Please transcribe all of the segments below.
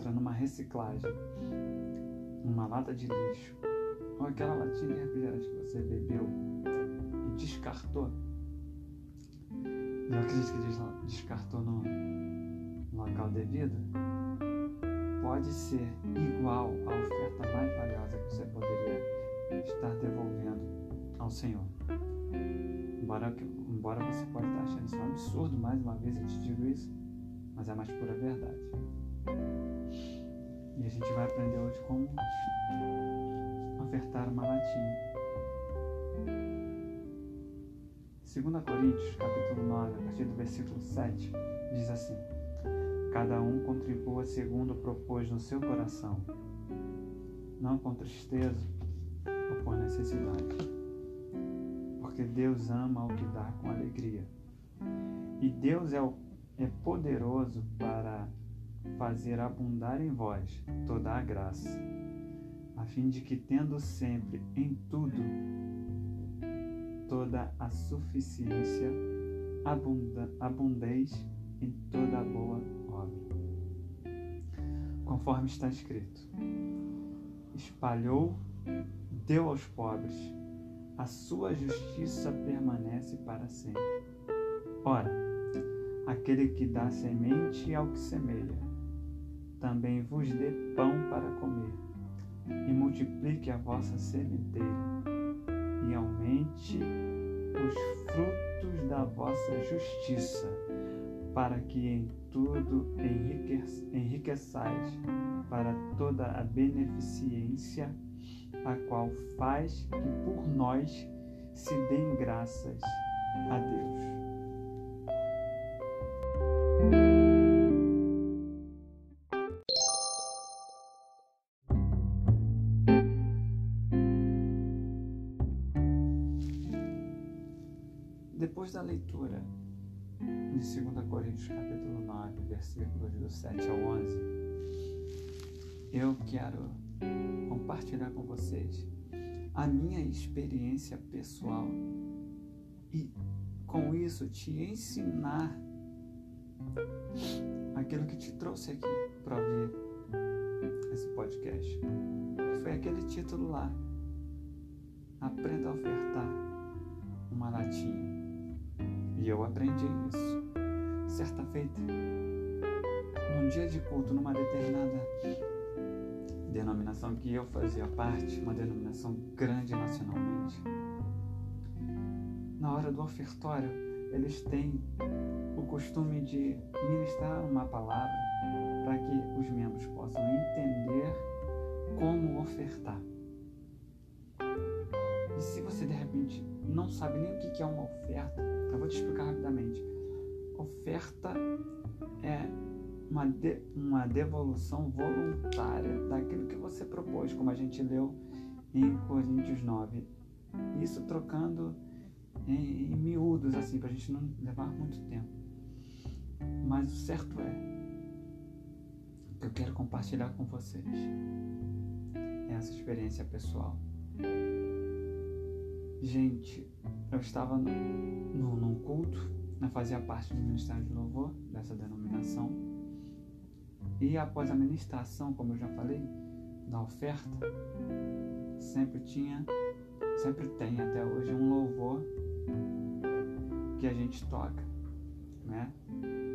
encontra numa reciclagem, numa lata de lixo, ou aquela latinha de refrigerante que você bebeu e descartou. Eu acredito que descartou no local devido. Pode ser igual à oferta mais valiosa que você poderia estar devolvendo ao Senhor. Embora, embora você pode estar achando isso um absurdo, mais uma vez eu te digo isso, mas é a mais pura verdade. E a gente vai aprender hoje como ofertar uma latinha. 2 Coríntios, capítulo 9, a partir do versículo 7, diz assim: Cada um contribua segundo propôs no seu coração, não com tristeza ou por necessidade, porque Deus ama o que dá com alegria. E Deus é, o, é poderoso para fazer abundar em vós toda a graça, a fim de que, tendo sempre em tudo toda a suficiência, abunda, abundeis em toda a boa obra. Conforme está escrito: espalhou, deu aos pobres, a sua justiça permanece para sempre. Ora, aquele que dá semente ao que semeia, também vos dê pão para comer, e multiplique a vossa sementeira, e aumente os frutos da vossa justiça para que em tudo enriqueçais para toda a beneficência, a qual faz que por nós se deem graças a Deus. Da leitura de 2 Coríntios capítulo 9, versículos do 7 ao 11, eu quero compartilhar com vocês a minha experiência pessoal e com isso te ensinar aquilo que te trouxe aqui para ouvir esse podcast. Foi aquele título lá. Aprenda a ofertar uma latinha. E eu aprendi isso certa feita, num dia de culto, numa determinada denominação que eu fazia parte, uma denominação grande nacionalmente. Na hora do ofertório, eles têm o costume de ministrar uma palavra para que os membros possam entender como ofertar. E se você de repente não sabe nem o que é uma oferta, eu vou te explicar rapidamente oferta é uma, de, uma devolução voluntária daquilo que você propôs, como a gente leu em Coríntios 9. Isso trocando em, em miúdos, assim, para a gente não levar muito tempo. Mas o certo é que eu quero compartilhar com vocês essa experiência pessoal. Gente, eu estava no, no, num culto né, fazia parte do Ministério de Louvor, dessa denominação. E após a ministração, como eu já falei, da oferta, sempre tinha, sempre tem até hoje um louvor que a gente toca, né?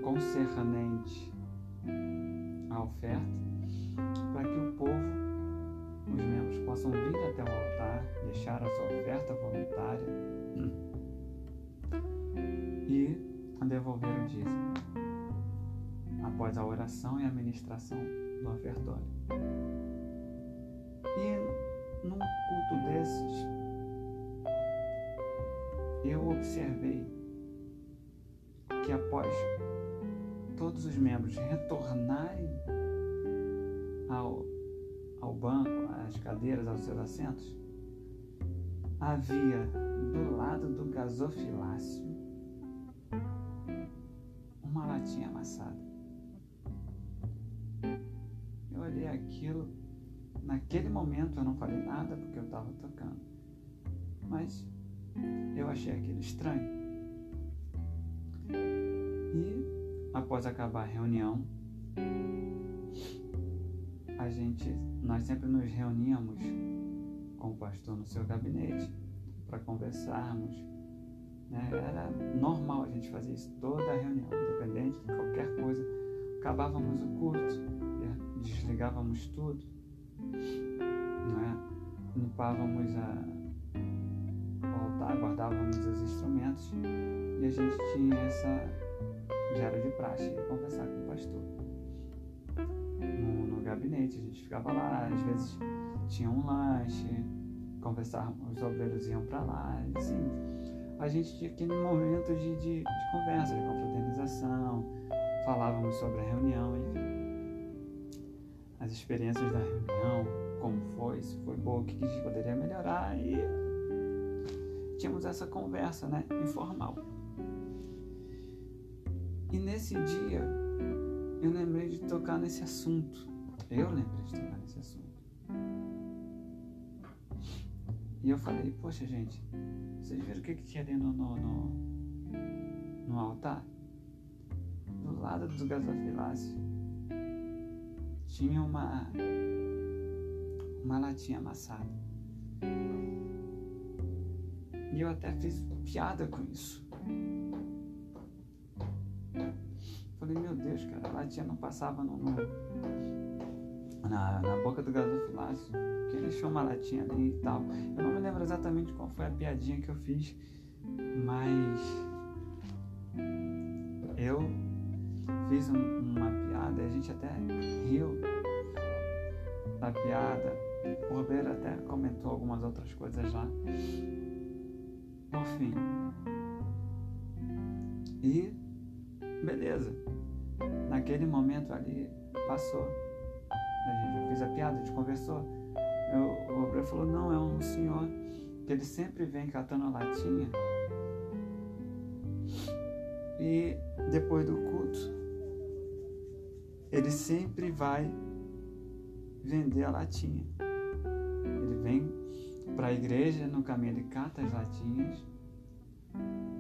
Concernente à oferta, para que o povo, os membros, possam vir até o altar, deixar a sua oferta voluntária e devolver o dízimo, após a oração e a ministração do ofertório. E num culto desses, eu observei que após todos os membros retornarem ao, ao banco, as cadeiras aos seus assentos, havia do lado do gasofilácio uma latinha amassada. Eu olhei aquilo, naquele momento eu não falei nada porque eu estava tocando, mas eu achei aquilo estranho. E após acabar a reunião, a gente, nós sempre nos reuníamos com o pastor no seu gabinete para conversarmos. Né? Era normal a gente fazer isso toda a reunião, independente de qualquer coisa. Acabávamos o culto, desligávamos tudo, né? limpávamos a, o altar, guardávamos os instrumentos e a gente tinha essa já de praxe conversar com o pastor gabinete. A gente ficava lá, às vezes tinha um lanche, conversávamos, os obreiros iam para lá, assim, a gente tinha aquele momento de, de, de, conversa, de confraternização, falávamos sobre a reunião, enfim, as experiências da reunião, como foi, se foi boa, o que a gente poderia melhorar e tínhamos essa conversa, né, informal. E nesse dia eu lembrei de tocar nesse assunto. Eu lembrei de tocar nesse assunto. E eu falei, poxa gente, vocês viram o que, que tinha ali no, no, no, no altar? Do lado do gasofilácio tinha uma, uma latinha amassada. E eu até fiz piada com isso. Falei, meu Deus, cara, a latinha não passava no, no na, na boca do gasofilácio. Que ele deixou uma latinha ali e tal. Eu não me lembro exatamente qual foi a piadinha que eu fiz, mas eu fiz um, uma piada a gente até riu da piada. O Roberto até comentou algumas outras coisas lá. Por fim. E beleza. Naquele momento ali passou. Gente fez a piada, a gente conversou. Eu, o obreiro falou, não, é um senhor que ele sempre vem catando a latinha. E depois do culto, ele sempre vai vender a latinha. Ele vem para a igreja, no caminho ele cata as latinhas.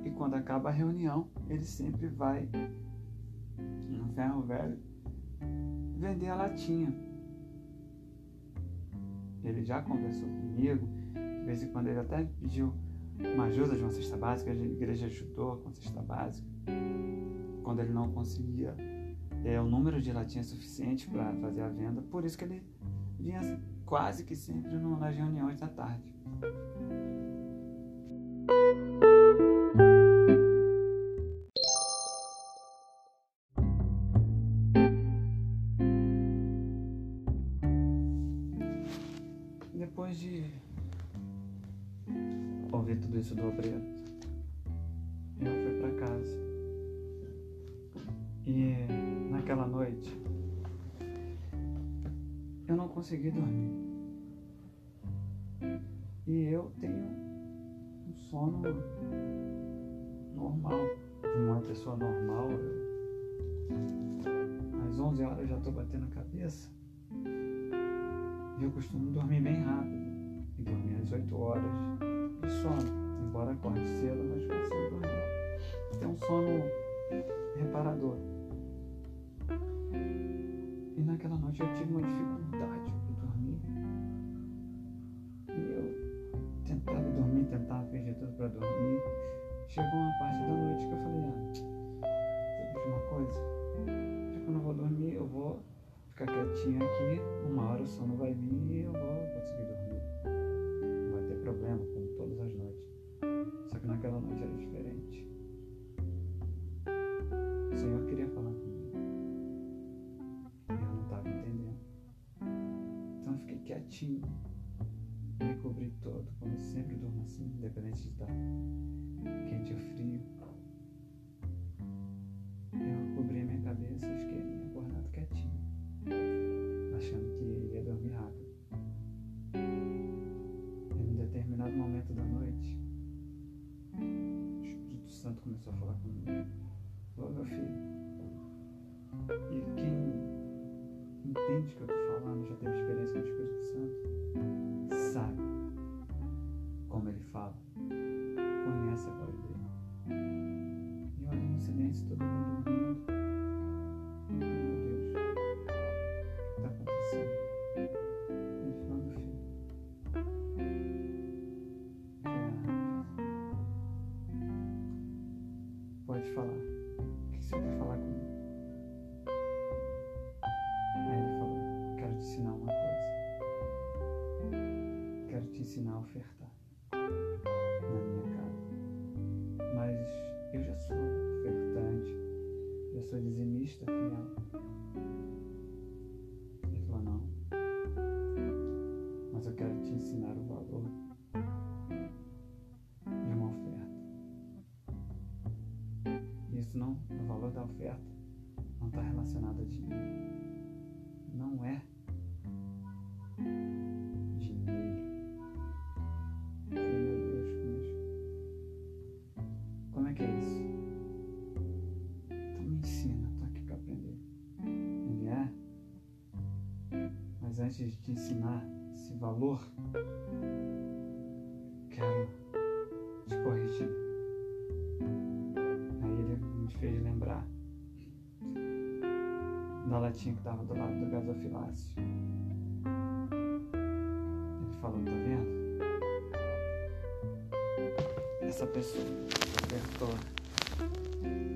E quando acaba a reunião, ele sempre vai no ferro velho vender a latinha. Ele já conversou comigo, de vez em quando ele até pediu uma ajuda de uma cesta básica, a igreja ajudou com a cesta básica. Quando ele não conseguia é, o número de latinhas suficiente para fazer a venda, por isso que ele vinha quase que sempre nas reuniões da tarde. Isso do obreiro. Eu fui para casa. E naquela noite eu não consegui dormir. E eu tenho um sono normal, de uma pessoa normal. às 11 horas eu já estou batendo a cabeça. E eu costumo dormir bem rápido. E dormir às 8 horas de sono embora acorde cedo, mas consigo dormir. Tem um sono reparador. E naquela noite eu tive uma dificuldade para dormir. E eu tentava dormir, tentava fingir tudo para dormir. Chegou uma parte da noite que eu falei, ah, sabe de uma coisa? Já que eu não vou dormir, eu vou ficar quietinho aqui, o sono vai vir e eu vou conseguir dormir. Vai ter problema, como todas as noites que naquela noite era diferente. O Senhor queria falar comigo. E eu não estava entendendo. Então eu fiquei quietinho. Me cobri todo, como sempre durmo assim, independente de estar antes de ensinar esse valor, quero te corrigir. Aí ele me fez lembrar da latinha que estava do lado do gasofilácio. Ele falou, tá vendo? Essa pessoa apertou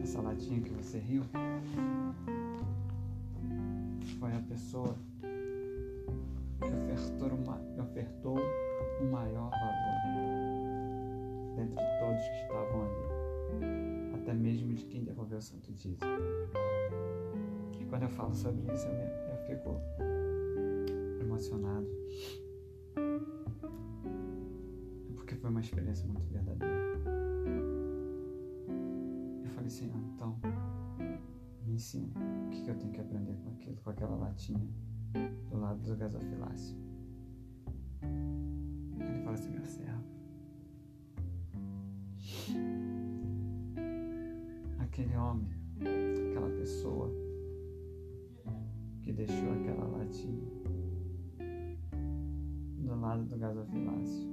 essa latinha que você riu foi a pessoa eu falo sobre isso, eu, me, eu fico emocionado, porque foi uma experiência muito verdadeira. Eu falei, Senhor, então me ensina o que, que eu tenho que aprender com aquilo, com aquela latinha do lado do gasofilácio. Ele fala assim, meu servo. Aquele homem, aquela pessoa deixou aquela latinha do lado do gasofilácio.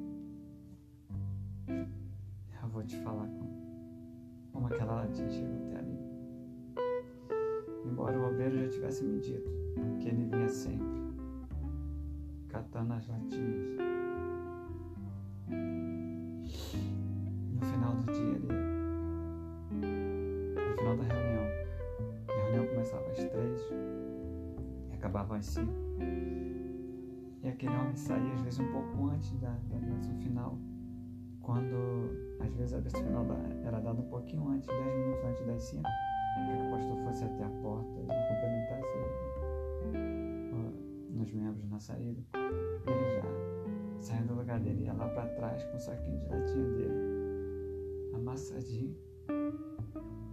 Eu vou te falar como, como aquela latinha chegou até ali. Embora o obreiro já tivesse me dito que ele vinha sempre catando as latinhas. Acabava às cinco. E aquele homem saía às vezes um pouco antes da, da final, quando às vezes a bênção final era dada um pouquinho antes, dez minutos antes das cinco, para que o pastor fosse até a porta e cumprimentasse nos membros na saída. Ele já saiu do lugar dele, ia lá para trás com o saquinho de latinha dele, amassadinho,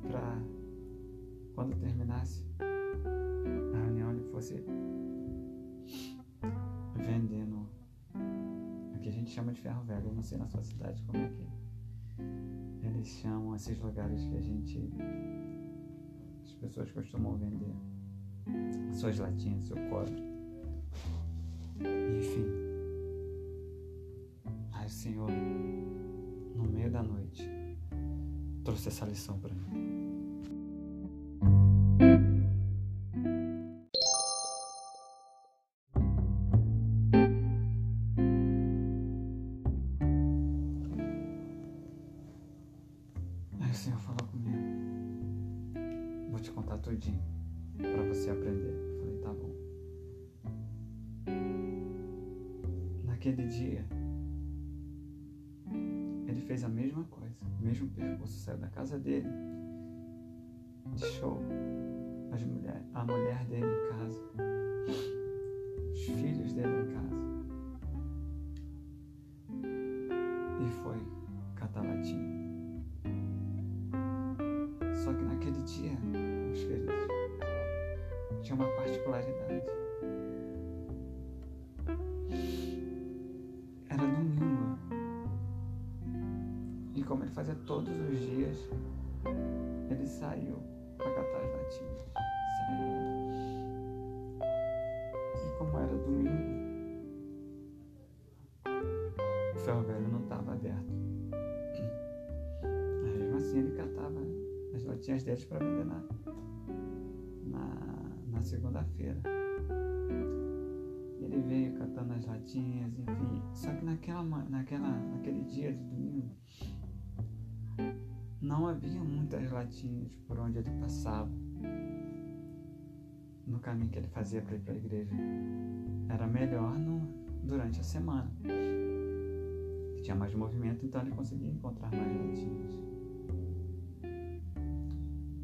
para quando terminasse fosse vendendo o que a gente chama de ferro velho. Eu não sei na sua cidade como é que eles chamam esses lugares que a gente as pessoas costumam vender suas latinhas, seu cobre. Enfim. O Senhor, no meio da noite, trouxe essa lição para mim. Naquele dia, ele fez a mesma coisa, o mesmo percurso, saiu da casa dele, deixou as mulher, a mulher dele em casa, os filhos dele em casa, e foi catar latinha. Só que naquele dia, meus queridos, tinha uma particularidade. Fazia todos os dias, ele saiu para catar as latinhas. Saiu. E como era domingo, o ferro velho não estava aberto. Mas mesmo assim ele catava as latinhas deles para vender na, na, na segunda-feira. Ele veio catando as latinhas, enfim. Só que naquela, naquela, naquele dia de domingo não havia muitas latinhas por onde ele passava no caminho que ele fazia para ir para a igreja. Era melhor no, durante a semana. Tinha mais movimento, então ele conseguia encontrar mais latinhas.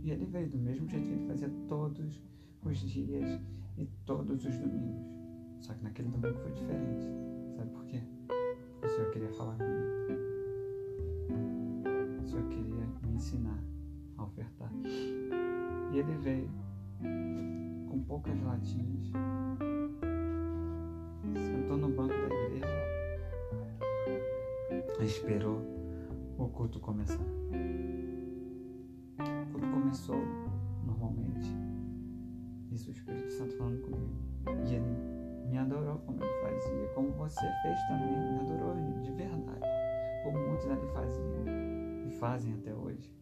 E ele veio do mesmo jeito que ele fazia todos os dias e todos os domingos. Só que naquele domingo foi diferente. Sabe por quê? Porque o Senhor queria falar comigo. Ele veio com poucas latinhas. Sentou no banco da igreja. Esperou o culto começar. O culto começou normalmente. Isso o Espírito Santo falando comigo. E ele me adorou como ele fazia. Como você fez também. Me adorou de verdade. Como muitos ali faziam. E fazem até hoje.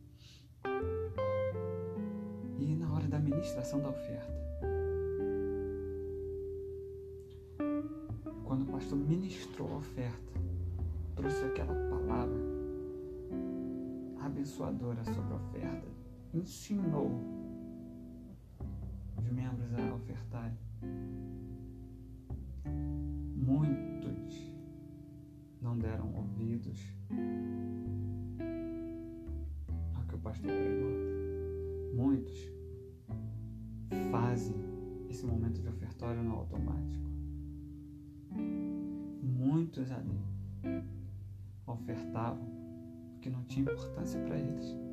Hora da ministração da oferta. Quando o pastor ministrou a oferta, trouxe aquela palavra abençoadora sobre a oferta, ensinou os membros a ofertarem. Muitos não deram ouvidos ao que o pastor pregou. Muitos fazem esse momento de ofertório no automático. Muitos ali ofertavam porque não tinha importância para eles.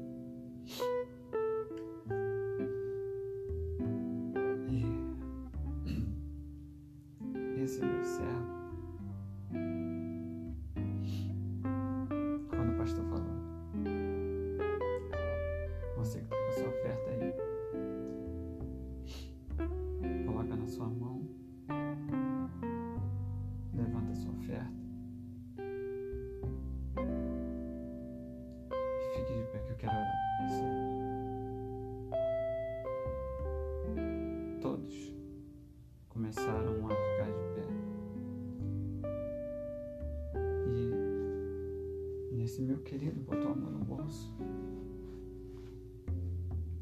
Começaram a ficar de pé. E nesse meu querido botou a mão no bolso.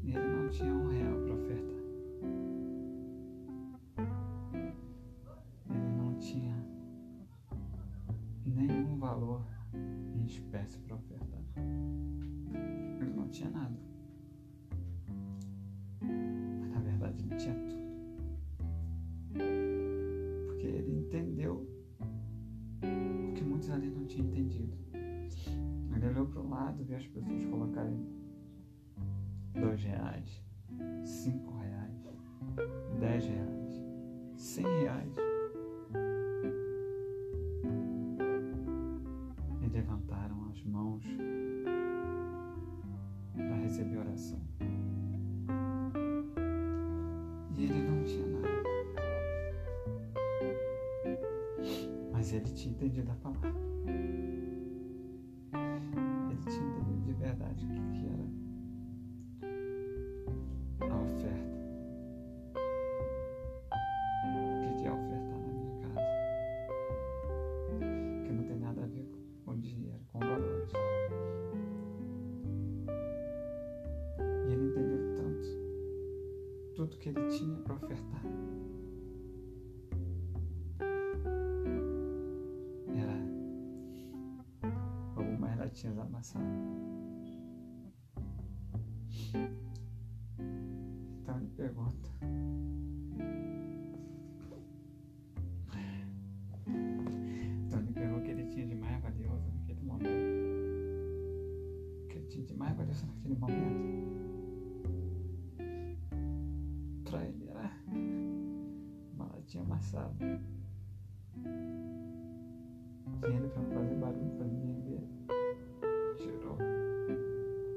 E ele não tinha um real Ele tinha entendido a palavra. Pergunta. Então ele pegou o que ele tinha de mais valioso naquele momento. O que ele tinha de mais valioso naquele momento. Pra ele era uma latinha amassada. Ele, pra não fazer barulho, pra ninguém ver, tirou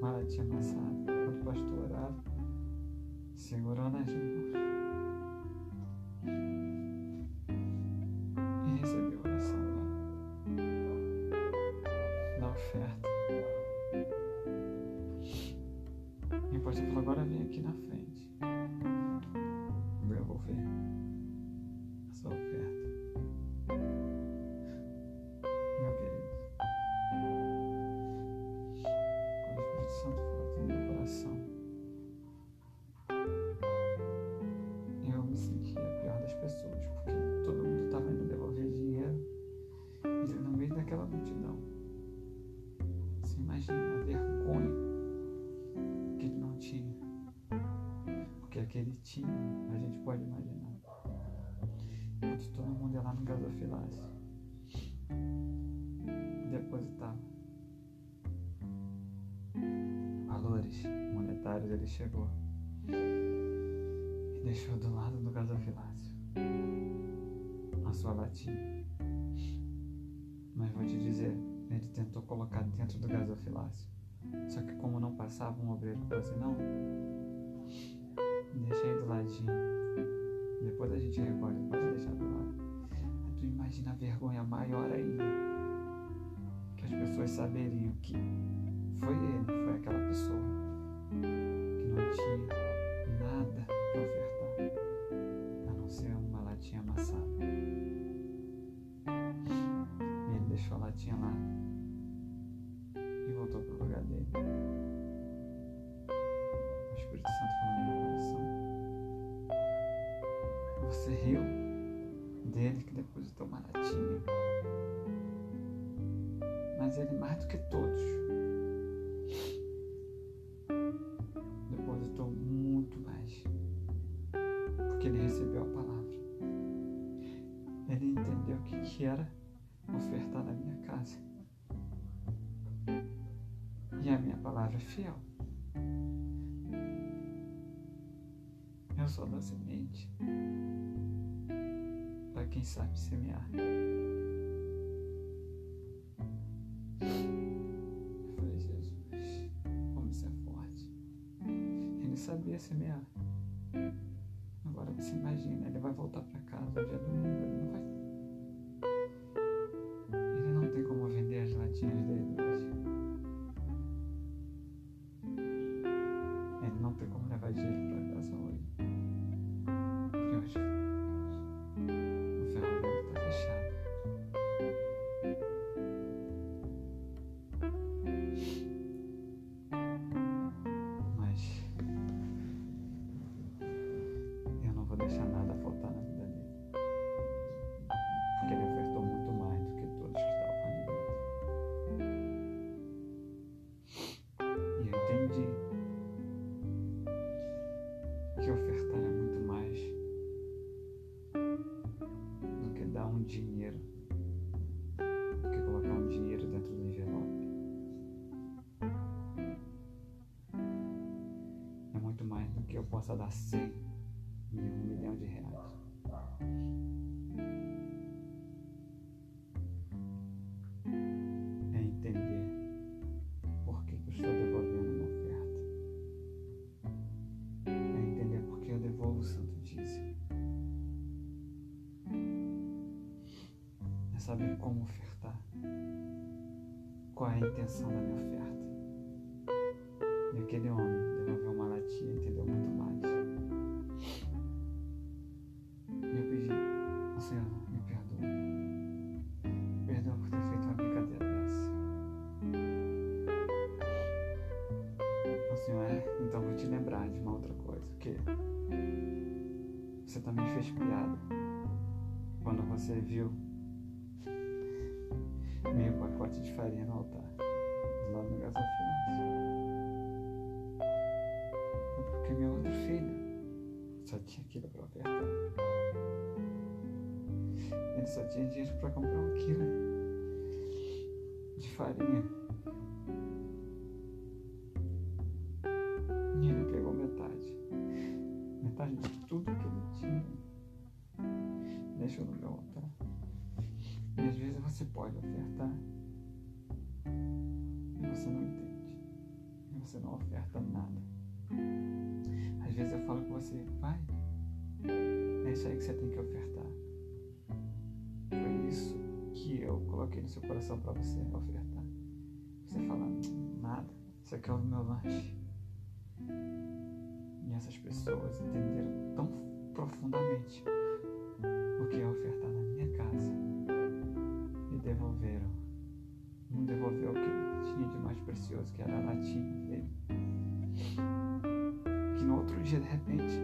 uma latinha amassada. Quando o pastor orava, segurou nas mãos. Porque aquele tinha, a gente pode imaginar. Enquanto todo mundo ia lá no gasofilácio, depositava valores monetários, ele chegou e deixou do lado do gasofilácio a sua latinha. Mas vou te dizer, ele tentou colocar dentro do gasofilácio. Só que como não passava um obreiro falou assim, não, deixa aí do ladinho. Depois a gente recolhe, pode deixar do lado. Aí tu imagina a vergonha maior ainda. Que as pessoas saberiam que foi ele, foi aquela pessoa que não tinha nada para ofertar, a não ser uma latinha amassada. E ele deixou a latinha lá e voltou pro lugar dele. O Espírito Santo falou no meu coração. Você riu dele que depositou uma latinha. Mas ele mais do que todos Dou semente para quem sabe semear. Eu falei, Jesus, como isso é forte. Ele sabia semear. Dar 100 e um milhão de reais. É entender por que que eu estou devolvendo uma oferta. É entender por que eu devolvo o santo dízimo. É saber como ofertar. Qual é a intenção da minha oferta. E aquele homem viu meio pacote de farinha no altar, do lado do. Foi porque minha outra filha só tinha aquilo para ofertar. Ele só tinha dinheiro para comprar um quilo de farinha. E ele pegou metade. Metade de Deixou no meu altar. E às vezes você pode ofertar. E você não entende. E você não oferta nada. Às vezes eu falo com você, vai. É isso aí que você tem que ofertar. Foi isso que eu coloquei no seu coração para você ofertar. Você fala, nada. Isso aqui é o meu lanche. E essas pessoas entenderam tão profundamente o que é ofertar na minha casa e devolveram. Um devolveu o que tinha de mais precioso, que era a latinha dele. Que no outro dia, de repente,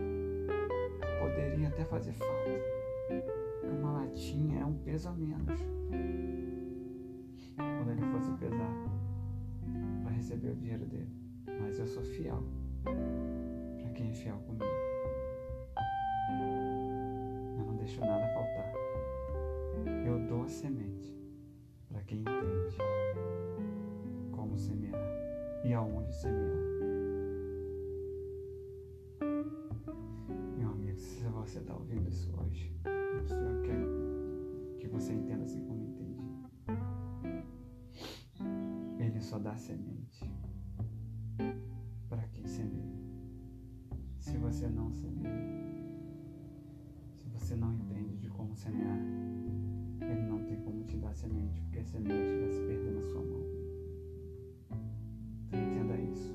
poderia até fazer falta. Uma latinha é um peso a menos. Quando ele fosse pesar para receber o dinheiro dele. Mas eu sou fiel para quem é fiel comigo. Semente para quem entende como semear e aonde semear. Meu amigo, se você está ouvindo isso hoje, o Senhor quer que você entenda assim como entendi. Ele só dá semente dar semente, porque a semente vai se perder na sua mão. Então entenda isso.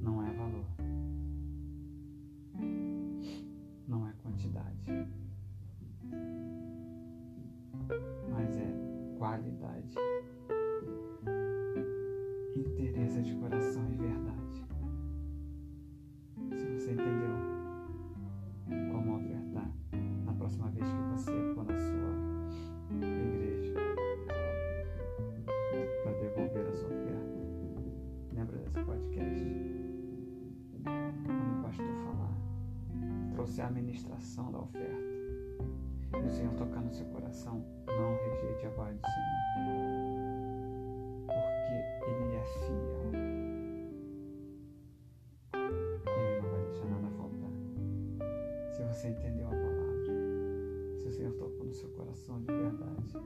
Não é valor. Não é quantidade. Mas é qualidade. Interesse de coração administração da oferta e o Senhor tocar no seu coração, não rejeite a voz do Senhor, porque Ele é fiel. Ele não vai deixar nada faltar. Se você entendeu a palavra, se o Senhor tocou no seu coração de verdade,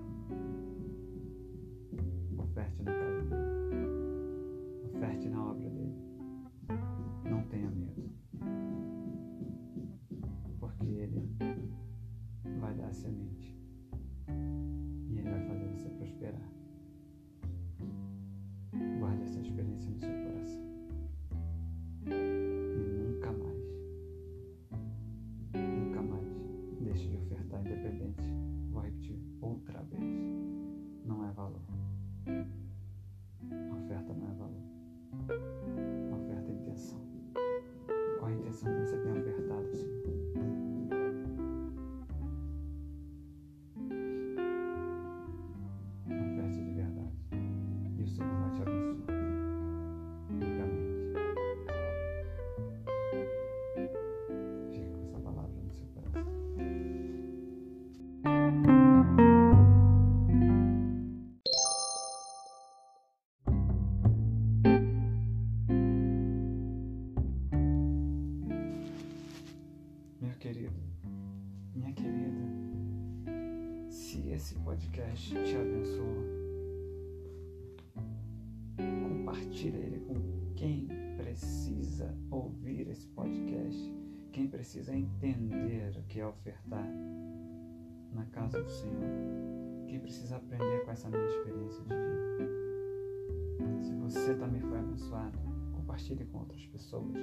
oferte na casa dele, oferte na obra ofertar na casa do Senhor, quem precisa aprender com essa minha experiência de vida. Se você também foi abençoado, compartilhe com outras pessoas.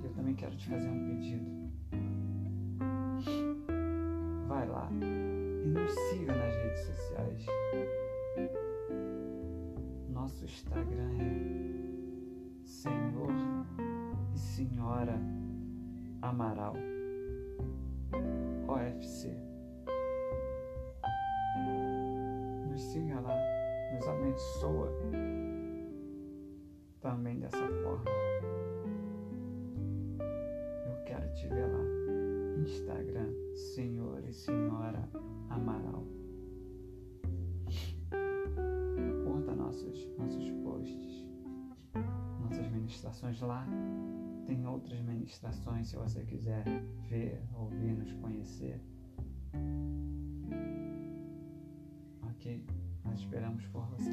E eu também quero te fazer um pedido. Vai lá e nos siga nas redes sociais. Nosso Instagram é Senhor e Senhora Amaral OFC. Nos siga lá, nos abençoa também dessa forma. Eu quero te ver lá. Instagram, Senhor e Senhora Amaral. Curta nossos, nossos posts, nossas ministrações lá. Tem outras ministrações se você quiser ver, ouvir, nos conhecer. Ok? Nós esperamos por você.